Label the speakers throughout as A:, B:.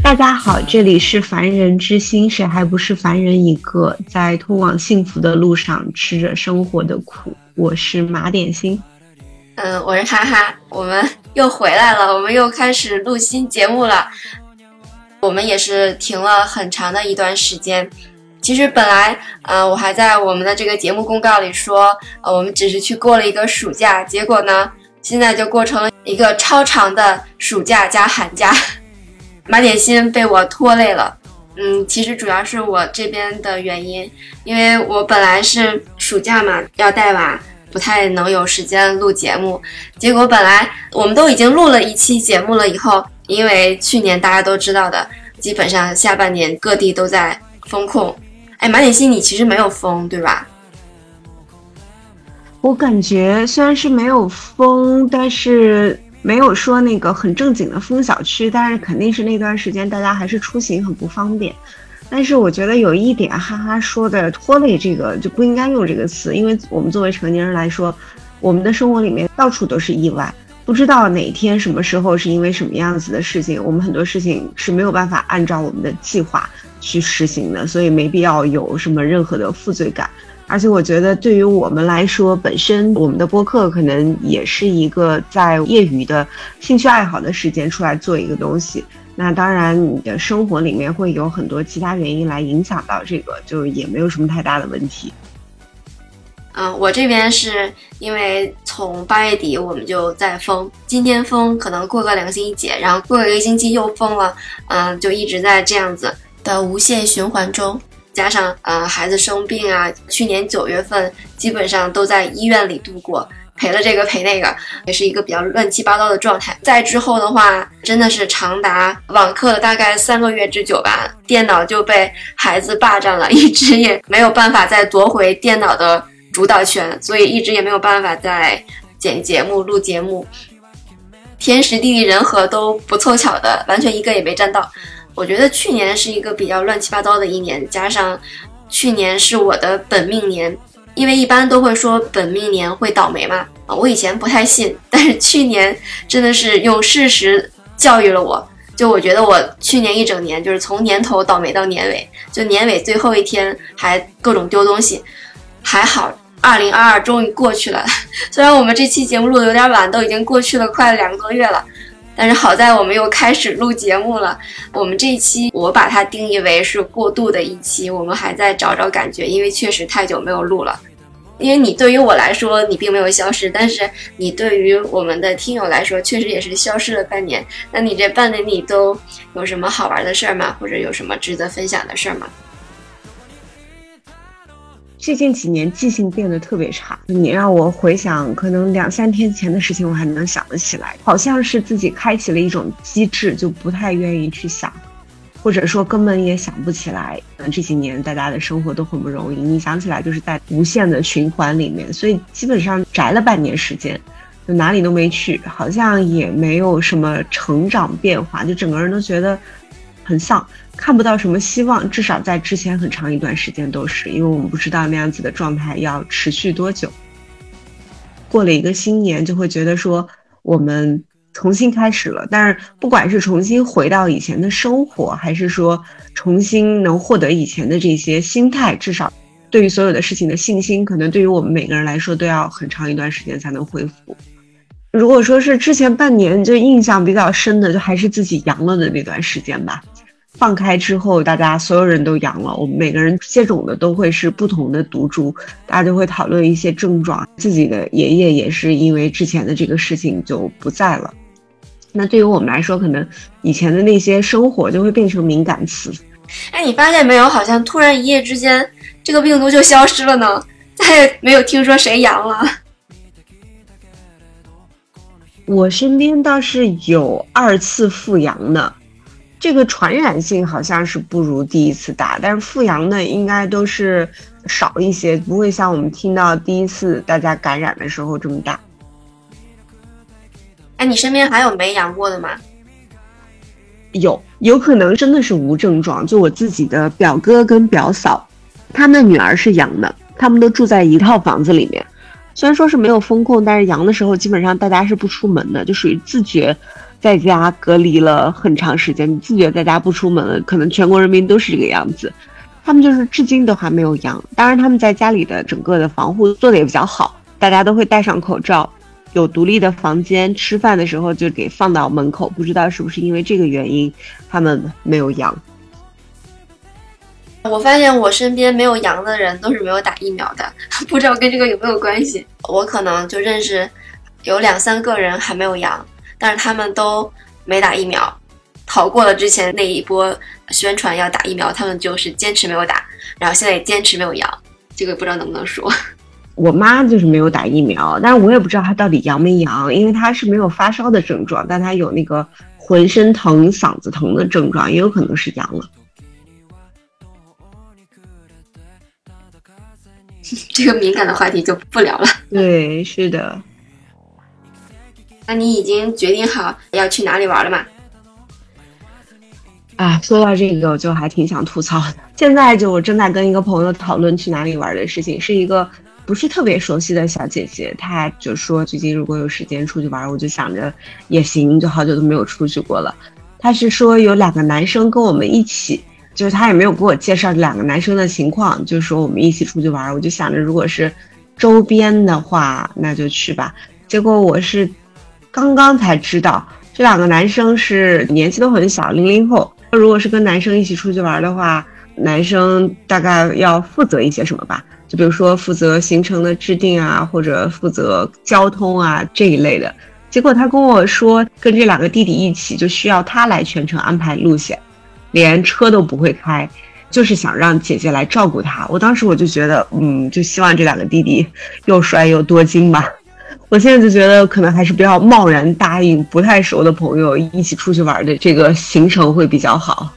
A: 大家好，这里是凡人之心，谁还不是凡人一个？在通往幸福的路上，吃着生活的苦。我是马点心，
B: 嗯，我是哈哈，我们又回来了，我们又开始录新节目了。我们也是停了很长的一段时间。其实本来，呃，我还在我们的这个节目公告里说，呃，我们只是去过了一个暑假，结果呢，现在就过成了一个超长的暑假加寒假。马点心被我拖累了，嗯，其实主要是我这边的原因，因为我本来是暑假嘛要带娃，不太能有时间录节目。结果本来我们都已经录了一期节目了，以后因为去年大家都知道的，基本上下半年各地都在封控。哎，马点心，你其实没有封，对吧？
A: 我感觉虽然是没有封，但是没有说那个很正经的封小区，但是肯定是那段时间大家还是出行很不方便。但是我觉得有一点，哈哈说的拖累这个就不应该用这个词，因为我们作为成年人来说，我们的生活里面到处都是意外，不知道哪天什么时候是因为什么样子的事情，我们很多事情是没有办法按照我们的计划。去实行的，所以没必要有什么任何的负罪感。而且我觉得，对于我们来说，本身我们的播客可能也是一个在业余的兴趣爱好的时间出来做一个东西。那当然，你的生活里面会有很多其他原因来影响到这个，就也没有什么太大的问题。
B: 嗯，我这边是因为从八月底我们就在封，今天封，可能过个两个星期解，然后过一个星期又封了，嗯，就一直在这样子。的无限循环中，加上呃孩子生病啊，去年九月份基本上都在医院里度过，陪了这个陪那个，也是一个比较乱七八糟的状态。再之后的话，真的是长达网课大概三个月之久吧，电脑就被孩子霸占了，一直也没有办法再夺回电脑的主导权，所以一直也没有办法再剪节目、录节目。天时地利人和都不凑巧的，完全一个也没占到。我觉得去年是一个比较乱七八糟的一年，加上去年是我的本命年，因为一般都会说本命年会倒霉嘛。啊，我以前不太信，但是去年真的是用事实教育了我。就我觉得我去年一整年就是从年头倒霉到年尾，就年尾最后一天还各种丢东西，还好，二零二二终于过去了。虽然我们这期节目录的有点晚，都已经过去了快两个多月了。但是好在我们又开始录节目了。我们这一期我把它定义为是过渡的一期，我们还在找找感觉，因为确实太久没有录了。因为你对于我来说，你并没有消失，但是你对于我们的听友来说，确实也是消失了半年。那你这半年里都有什么好玩的事儿吗？或者有什么值得分享的事儿吗？
A: 最近几年记性变得特别差，你让我回想，可能两三天前的事情，我还能想得起来。好像是自己开启了一种机制，就不太愿意去想，或者说根本也想不起来。嗯，这几年大家的生活都很不容易，你想起来就是在无限的循环里面，所以基本上宅了半年时间，就哪里都没去，好像也没有什么成长变化，就整个人都觉得很丧。看不到什么希望，至少在之前很长一段时间都是，因为我们不知道那样子的状态要持续多久。过了一个新年，就会觉得说我们重新开始了。但是不管是重新回到以前的生活，还是说重新能获得以前的这些心态，至少对于所有的事情的信心，可能对于我们每个人来说都要很长一段时间才能恢复。如果说是之前半年就印象比较深的，就还是自己阳了的那段时间吧。放开之后，大家所有人都阳了。我们每个人接种的都会是不同的毒株，大家就会讨论一些症状。自己的爷爷也是因为之前的这个事情就不在了。那对于我们来说，可能以前的那些生活就会变成敏感词。
B: 哎，你发现没有？好像突然一夜之间，这个病毒就消失了呢，再也没有听说谁阳了。
A: 我身边倒是有二次复阳的。这个传染性好像是不如第一次大，但是复阳的应该都是少一些，不会像我们听到第一次大家感染的时候这么大。
B: 哎，你身边还有没阳过的吗？
A: 有，有可能真的是无症状。就我自己的表哥跟表嫂，他们的女儿是阳的，他们都住在一套房子里面，虽然说是没有封控，但是阳的时候基本上大家是不出门的，就属于自觉在家隔离了很长时间，自觉在家不出门了。可能全国人民都是这个样子。他们就是至今都还没有阳，当然他们在家里的整个的防护做的也比较好，大家都会戴上口罩，有独立的房间，吃饭的时候就给放到门口。不知道是不是因为这个原因，他们没有阳。
B: 我发现我身边没有阳的人都是没有打疫苗的，不知道跟这个有没有关系。我可能就认识有两三个人还没有阳，但是他们都没打疫苗，逃过了之前那一波宣传要打疫苗，他们就是坚持没有打，然后现在也坚持没有阳，这个不知道能不能说。
A: 我妈就是没有打疫苗，但是我也不知道她到底阳没阳，因为她是没有发烧的症状，但她有那个浑身疼、嗓子疼的症状，也有可能是阳了。
B: 这个敏感的话题就不聊了。
A: 对，是的。
B: 那你已经决定好要去哪里玩了吗？
A: 啊，说到这个，我就还挺想吐槽的。现在就我正在跟一个朋友讨论去哪里玩的事情，是一个不是特别熟悉的小姐姐，她就说最近如果有时间出去玩，我就想着也行，就好久都没有出去过了。她是说有两个男生跟我们一起。就是她也没有给我介绍两个男生的情况，就说我们一起出去玩，我就想着如果是周边的话，那就去吧。结果我是刚刚才知道，这两个男生是年纪都很小，零零后。如果是跟男生一起出去玩的话，男生大概要负责一些什么吧？就比如说负责行程的制定啊，或者负责交通啊这一类的。结果他跟我说，跟这两个弟弟一起，就需要他来全程安排路线。连车都不会开，就是想让姐姐来照顾他。我当时我就觉得，嗯，就希望这两个弟弟又帅又多金吧。我现在就觉得，可能还是不要贸然答应不太熟的朋友一起出去玩的这个行程会比较好。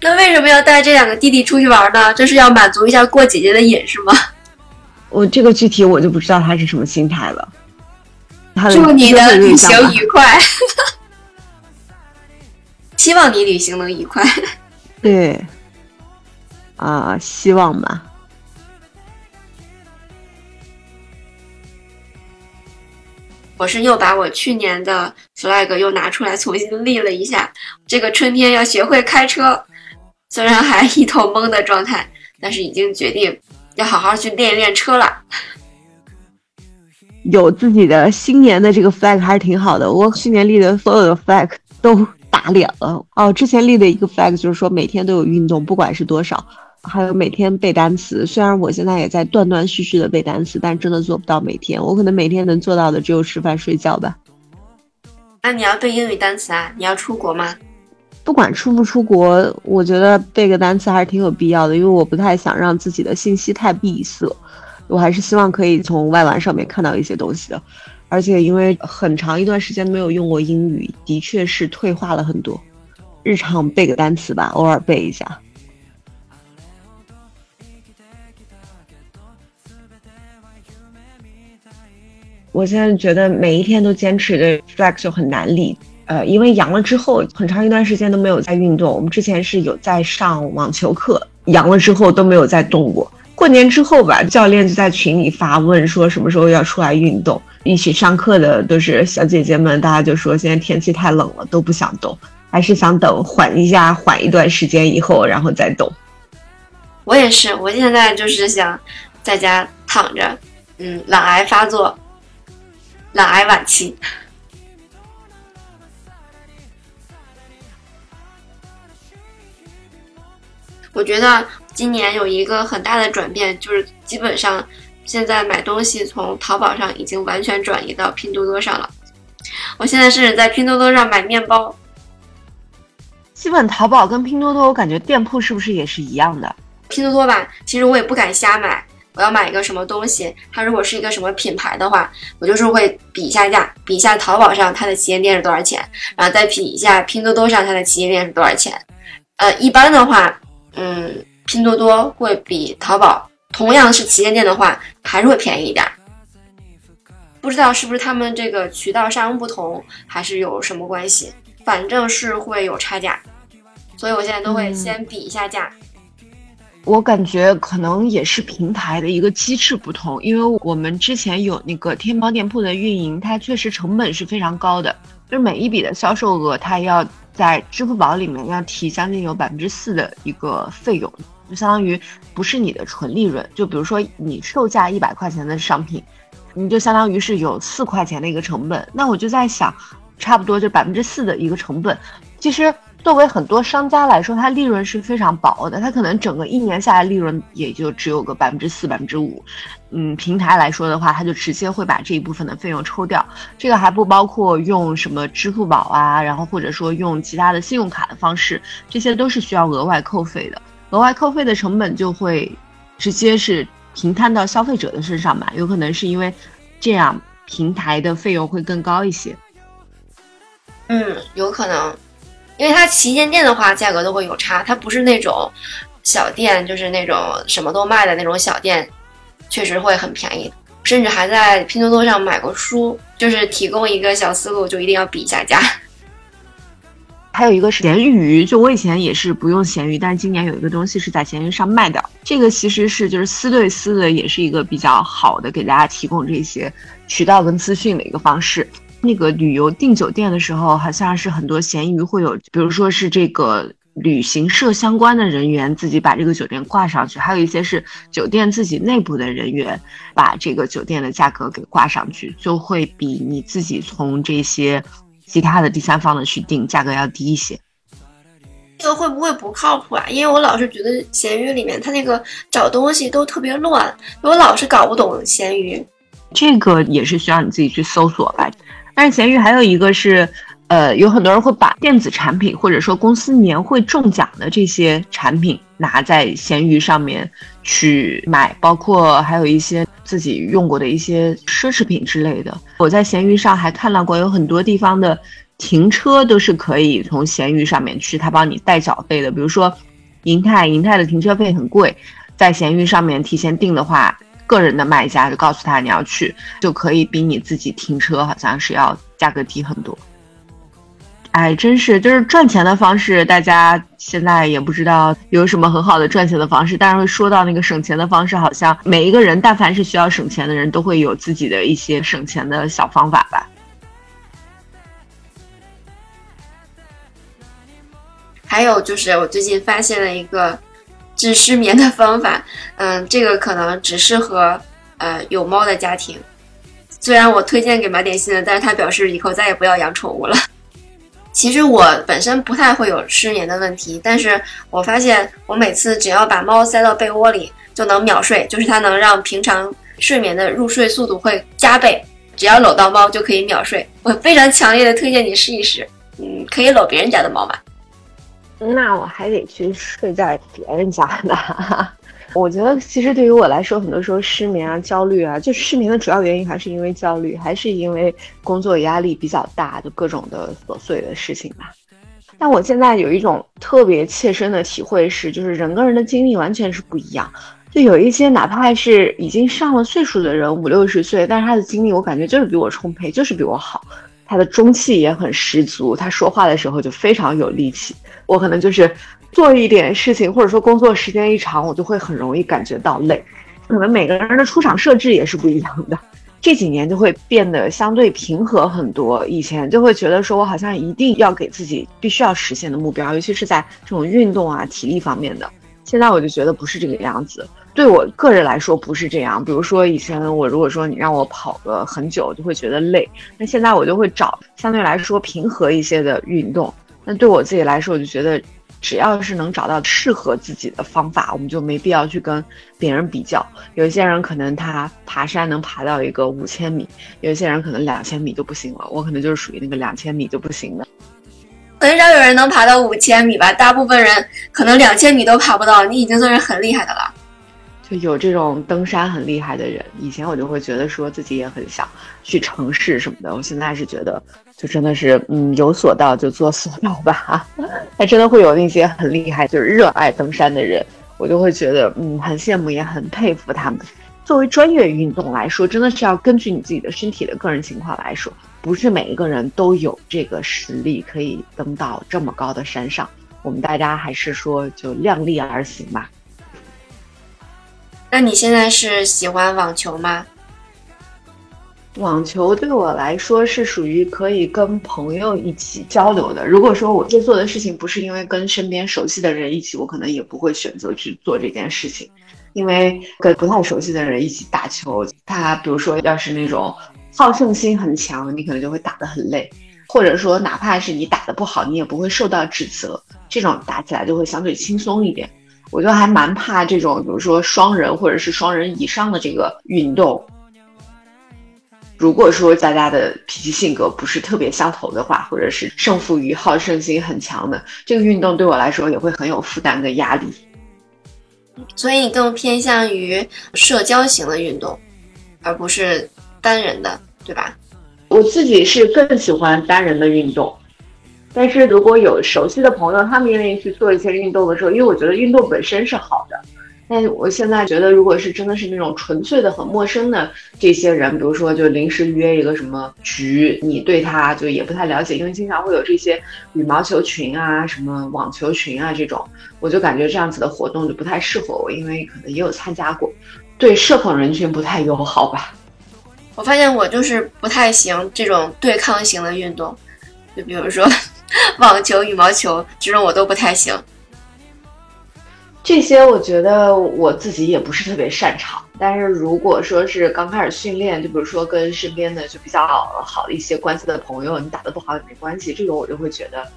B: 那为什么要带这两个弟弟出去玩呢？这是要满足一下过姐姐的瘾是吗？
A: 我这个具体我就不知道他是什么心态了。
B: 祝你的旅行愉快。希望你旅行能愉快。
A: 对，啊，希望吧。
B: 我是又把我去年的 flag 又拿出来重新立了一下。这个春天要学会开车，虽然还一头懵的状态，但是已经决定要好好去练一练车了。
A: 有自己的新年的这个 flag 还是挺好的。我去年立的所有的 flag 都。打脸了哦！之前立的一个 flag 就是说每天都有运动，不管是多少，还有每天背单词。虽然我现在也在断断续续的背单词，但真的做不到每天。我可能每天能做到的只有吃饭睡觉吧。
B: 那你要背英语单词啊？你要出国吗？
A: 不管出不出国，我觉得背个单词还是挺有必要的，因为我不太想让自己的信息太闭塞。我还是希望可以从外玩上面看到一些东西的。而且因为很长一段时间没有用过英语，的确是退化了很多。日常背个单词吧，偶尔背一下。我现在觉得每一天都坚持的 flex 就很难立，呃，因为阳了之后很长一段时间都没有在运动。我们之前是有在上网球课，阳了之后都没有再动过。过年之后吧，教练就在群里发问说什么时候要出来运动。一起上课的都是小姐姐们，大家就说现在天气太冷了，都不想动，还是想等缓一下，缓一段时间以后，然后再动。
B: 我也是，我现在就是想在家躺着，嗯，懒癌发作，懒癌晚期。我觉得今年有一个很大的转变，就是基本上。现在买东西从淘宝上已经完全转移到拼多多上了。我现在甚至在拼多多上买面包。
A: 基本淘宝跟拼多多，我感觉店铺是不是也是一样的？
B: 拼多多吧，其实我也不敢瞎买。我要买一个什么东西，它如果是一个什么品牌的话，我就是会比一下价，比一下淘宝上它的旗舰店是多少钱，然后再比一下拼多多上它的旗舰店是多少钱。呃，一般的话，嗯，拼多多会比淘宝。同样是旗舰店的话，还是会便宜一点。不知道是不是他们这个渠道商不同，还是有什么关系？反正是会有差价，所以我现在都会先比一下价。
A: 我感觉可能也是平台的一个机制不同，因为我们之前有那个天猫店铺的运营，它确实成本是非常高的，就是每一笔的销售额，它要在支付宝里面要提将近有百分之四的一个费用，就相当于不是你的纯利润。就比如说你售价一百块钱的商品，你就相当于是有四块钱的一个成本。那我就在想，差不多就百分之四的一个成本，其实。作为很多商家来说，它利润是非常薄的，它可能整个一年下来利润也就只有个百分之四、百分之五。嗯，平台来说的话，它就直接会把这一部分的费用抽掉，这个还不包括用什么支付宝啊，然后或者说用其他的信用卡的方式，这些都是需要额外扣费的。额外扣费的成本就会直接是平摊到消费者的身上嘛，有可能是因为这样平台的费用会更高一些。
B: 嗯，有可能。因为它旗舰店的话，价格都会有差，它不是那种小店，就是那种什么都卖的那种小店，确实会很便宜。甚至还在拼多多上买过书，就是提供一个小思路，就一定要比一下价。
A: 还有一个是闲鱼，就我以前也是不用闲鱼，但是今年有一个东西是在闲鱼上卖的，这个其实是就是私对私的，也是一个比较好的给大家提供这些渠道跟资讯的一个方式。那个旅游订酒店的时候，好像是很多闲鱼会有，比如说是这个旅行社相关的人员自己把这个酒店挂上去，还有一些是酒店自己内部的人员把这个酒店的价格给挂上去，就会比你自己从这些其他的第三方的去订价格要低一些。
B: 这个会不会不靠谱啊？因为我老是觉得闲鱼里面它那个找东西都特别乱，我老是搞不懂闲鱼。
A: 这个也是需要你自己去搜索吧。但是闲鱼还有一个是，呃，有很多人会把电子产品或者说公司年会中奖的这些产品拿在闲鱼上面去卖，包括还有一些自己用过的一些奢侈品之类的。我在闲鱼上还看到过，有很多地方的停车都是可以从闲鱼上面去，他帮你代缴费的。比如说，银泰，银泰的停车费很贵，在闲鱼上面提前订的话。个人的卖家就告诉他你要去，就可以比你自己停车好像是要价格低很多。哎，真是就是赚钱的方式，大家现在也不知道有什么很好的赚钱的方式。但是说到那个省钱的方式，好像每一个人但凡是需要省钱的人都会有自己的一些省钱的小方法吧。
B: 还有就是我最近发现了一个。治失眠的方法，嗯，这个可能只适合呃有猫的家庭。虽然我推荐给马点心的，但是他表示以后再也不要养宠物了。其实我本身不太会有失眠的问题，但是我发现我每次只要把猫塞到被窝里就能秒睡，就是它能让平常睡眠的入睡速度会加倍。只要搂到猫就可以秒睡，我非常强烈的推荐你试一试。嗯，可以搂别人家的猫吗？
A: 那我还得去睡在别人家呢。我觉得其实对于我来说，很多时候失眠啊、焦虑啊，就失眠的主要原因还是因为焦虑，还是因为工作压力比较大，就各种的琐碎的事情吧。但我现在有一种特别切身的体会是，就是人跟人的精力完全是不一样。就有一些哪怕是已经上了岁数的人，五六十岁，但是他的精力我感觉就是比我充沛，就是比我好。他的中气也很十足，他说话的时候就非常有力气。我可能就是做一点事情，或者说工作时间一长，我就会很容易感觉到累。可能每个人的出厂设置也是不一样的。这几年就会变得相对平和很多。以前就会觉得说我好像一定要给自己必须要实现的目标，尤其是在这种运动啊、体力方面的。现在我就觉得不是这个样子。对我个人来说不是这样，比如说以前我如果说你让我跑个很久，就会觉得累。那现在我就会找相对来说平和一些的运动。那对我自己来说，我就觉得只要是能找到适合自己的方法，我们就没必要去跟别人比较。有些人可能他爬山能爬到一个五千米，有些人可能两千米就不行了。我可能就是属于那个两千米就不行的。
B: 很少有人能爬到五千米吧？大部分人可能两千米都爬不到，你已经算是很厉害的了。
A: 就有这种登山很厉害的人，以前我就会觉得说自己也很想去城市什么的，我现在是觉得就真的是嗯有所到就做所到吧。还真的会有那些很厉害就是热爱登山的人，我就会觉得嗯很羡慕也很佩服他们。作为专业运动来说，真的是要根据你自己的身体的个人情况来说，不是每一个人都有这个实力可以登到这么高的山上。我们大家还是说就量力而行吧。
B: 那你现在是喜欢网球吗？
A: 网球对我来说是属于可以跟朋友一起交流的。如果说我这做的事情不是因为跟身边熟悉的人一起，我可能也不会选择去做这件事情。因为跟不太熟悉的人一起打球，他比如说要是那种好胜心很强，你可能就会打得很累；或者说哪怕是你打得不好，你也不会受到指责，这种打起来就会相对轻松一点。我就还蛮怕这种，比如说双人或者是双人以上的这个运动。如果说大家的脾气性格不是特别相投的话，或者是胜负欲、好胜心很强的，这个运动对我来说也会很有负担跟压力。
B: 所以你更偏向于社交型的运动，而不是单人的，对吧？
A: 我自己是更喜欢单人的运动，但是如果有熟悉的朋友，他们愿意去做一些运动的时候，因为我觉得运动本身是好的。但我现在觉得，如果是真的是那种纯粹的、很陌生的这些人，比如说就临时约一个什么局，你对他就也不太了解，因为经常会有这些羽毛球群啊、什么网球群啊这种，我就感觉这样子的活动就不太适合我，因为可能也有参加过，对社恐人群不太友好吧。
B: 我发现我就是不太行这种对抗型的运动，就比如说 网球、羽毛球这种我都不太行。
A: 这些我觉得我自己也不是特别擅长，但是如果说是刚开始训练，就比如说跟身边的就比较好的一些关系的朋友，你打得不好也没关系，这个我就会觉得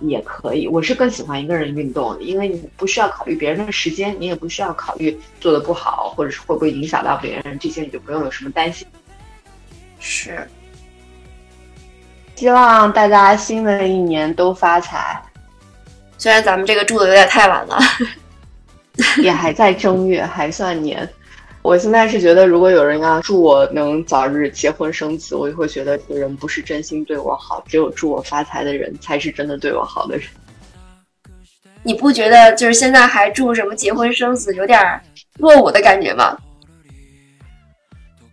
A: 也可以。我是更喜欢一个人运动，因为你不需要考虑别人的时间，你也不需要考虑做的不好或者是会不会影响到别人，这些你就不用有什么担心。
B: 是，
A: 希望大家新的一年都发财。
B: 虽然咱们这个住的有点太晚了。
A: 也还在正月，还算年。我现在是觉得，如果有人要祝我能早日结婚生子，我就会觉得这个人不是真心对我好。只有祝我发财的人，才是真的对我好的人。
B: 你不觉得就是现在还祝什么结婚生子，有点落伍的感觉吗？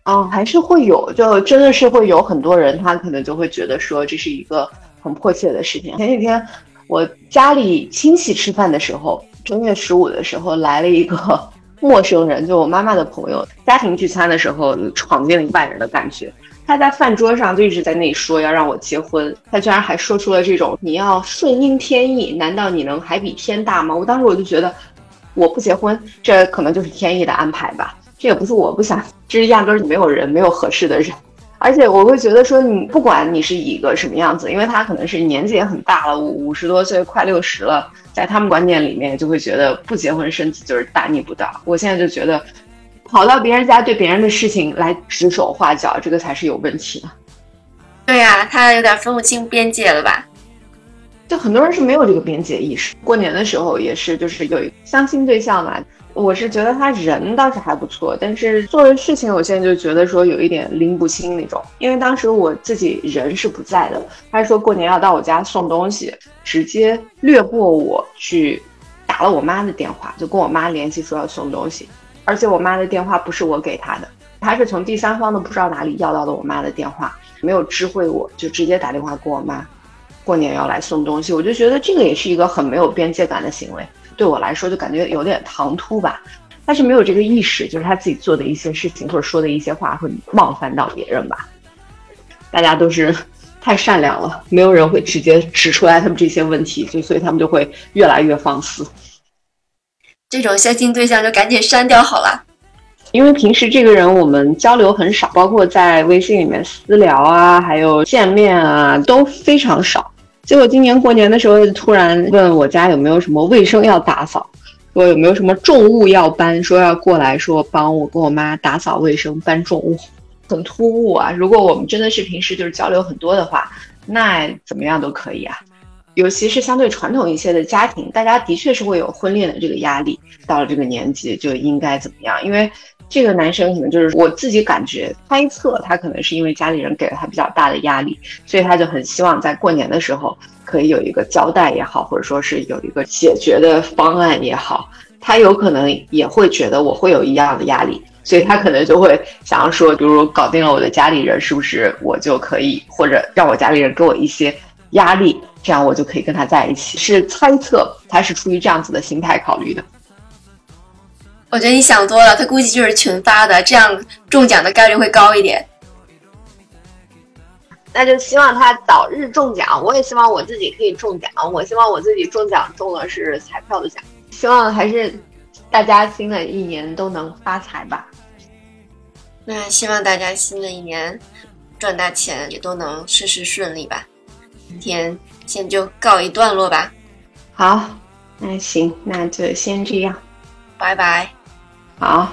A: 哦，还是会有，就真的是会有很多人，他可能就会觉得说这是一个很迫切的事情。前几天我家里亲戚吃饭的时候。正月十五的时候来了一个 陌生人，就我妈妈的朋友。家庭聚餐的时候闯进了一万人的感觉。他在饭桌上就一直在那里说要让我结婚，他居然还说出了这种“你要顺应天意”，难道你能还比天大吗？我当时我就觉得，我不结婚，这可能就是天意的安排吧。这也不是我不想，这是压根儿没有人，没有合适的人。而且我会觉得说，你不管你是一个什么样子，因为他可能是年纪也很大了，五五十多岁，快六十了，在他们观念里面就会觉得不结婚生子就是大逆不道。我现在就觉得，跑到别人家对别人的事情来指手画脚，这个才是有问题的。
B: 对呀，他有点分不清边界了吧？
A: 就很多人是没有这个边界意识。过年的时候也是，就是有一相亲对象嘛。我是觉得他人倒是还不错，但是做的事情，我现在就觉得说有一点拎不清那种。因为当时我自己人是不在的，他说过年要到我家送东西，直接略过我去打了我妈的电话，就跟我妈联系说要送东西，而且我妈的电话不是我给他的，他是从第三方的不知道哪里要到的我妈的电话，没有知会我就直接打电话给我妈，过年要来送东西，我就觉得这个也是一个很没有边界感的行为。对我来说就感觉有点唐突吧，但是没有这个意识，就是他自己做的一些事情或者说的一些话会冒犯到别人吧。大家都是 太善良了，没有人会直接指出来他们这些问题，就所以他们就会越来越放肆。
B: 这种相亲对象就赶紧删掉好了，
A: 因为平时这个人我们交流很少，包括在微信里面私聊啊，还有见面啊，都非常少。结果今年过年的时候，突然问我家有没有什么卫生要打扫，说有没有什么重物要搬，说要过来说帮我跟我妈打扫卫生、搬重物，很突兀啊！如果我们真的是平时就是交流很多的话，那怎么样都可以啊。尤其是相对传统一些的家庭，大家的确是会有婚恋的这个压力，到了这个年纪就应该怎么样？因为这个男生可能就是我自己感觉猜测，他可能是因为家里人给了他比较大的压力，所以他就很希望在过年的时候可以有一个交代也好，或者说是有一个解决的方案也好。他有可能也会觉得我会有一样的压力，所以他可能就会想要说，比如搞定了我的家里人，是不是我就可以，或者让我家里人给我一些压力。这样我就可以跟他在一起，是猜测他是出于这样子的心态考虑的。
B: 我觉得你想多了，他估计就是群发的，这样中奖的概率会高一点。
A: 那就希望他早日中奖，我也希望我自己可以中奖。我希望我自己中奖中的是彩票的奖。希望还是大家新的一年都能发财吧。
B: 那希望大家新的一年赚大钱，也都能事事顺利吧。今天先就告一段落吧。
A: 好，那行，那就先这样，
B: 拜拜。
A: 好。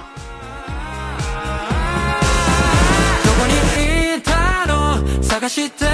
C: 探して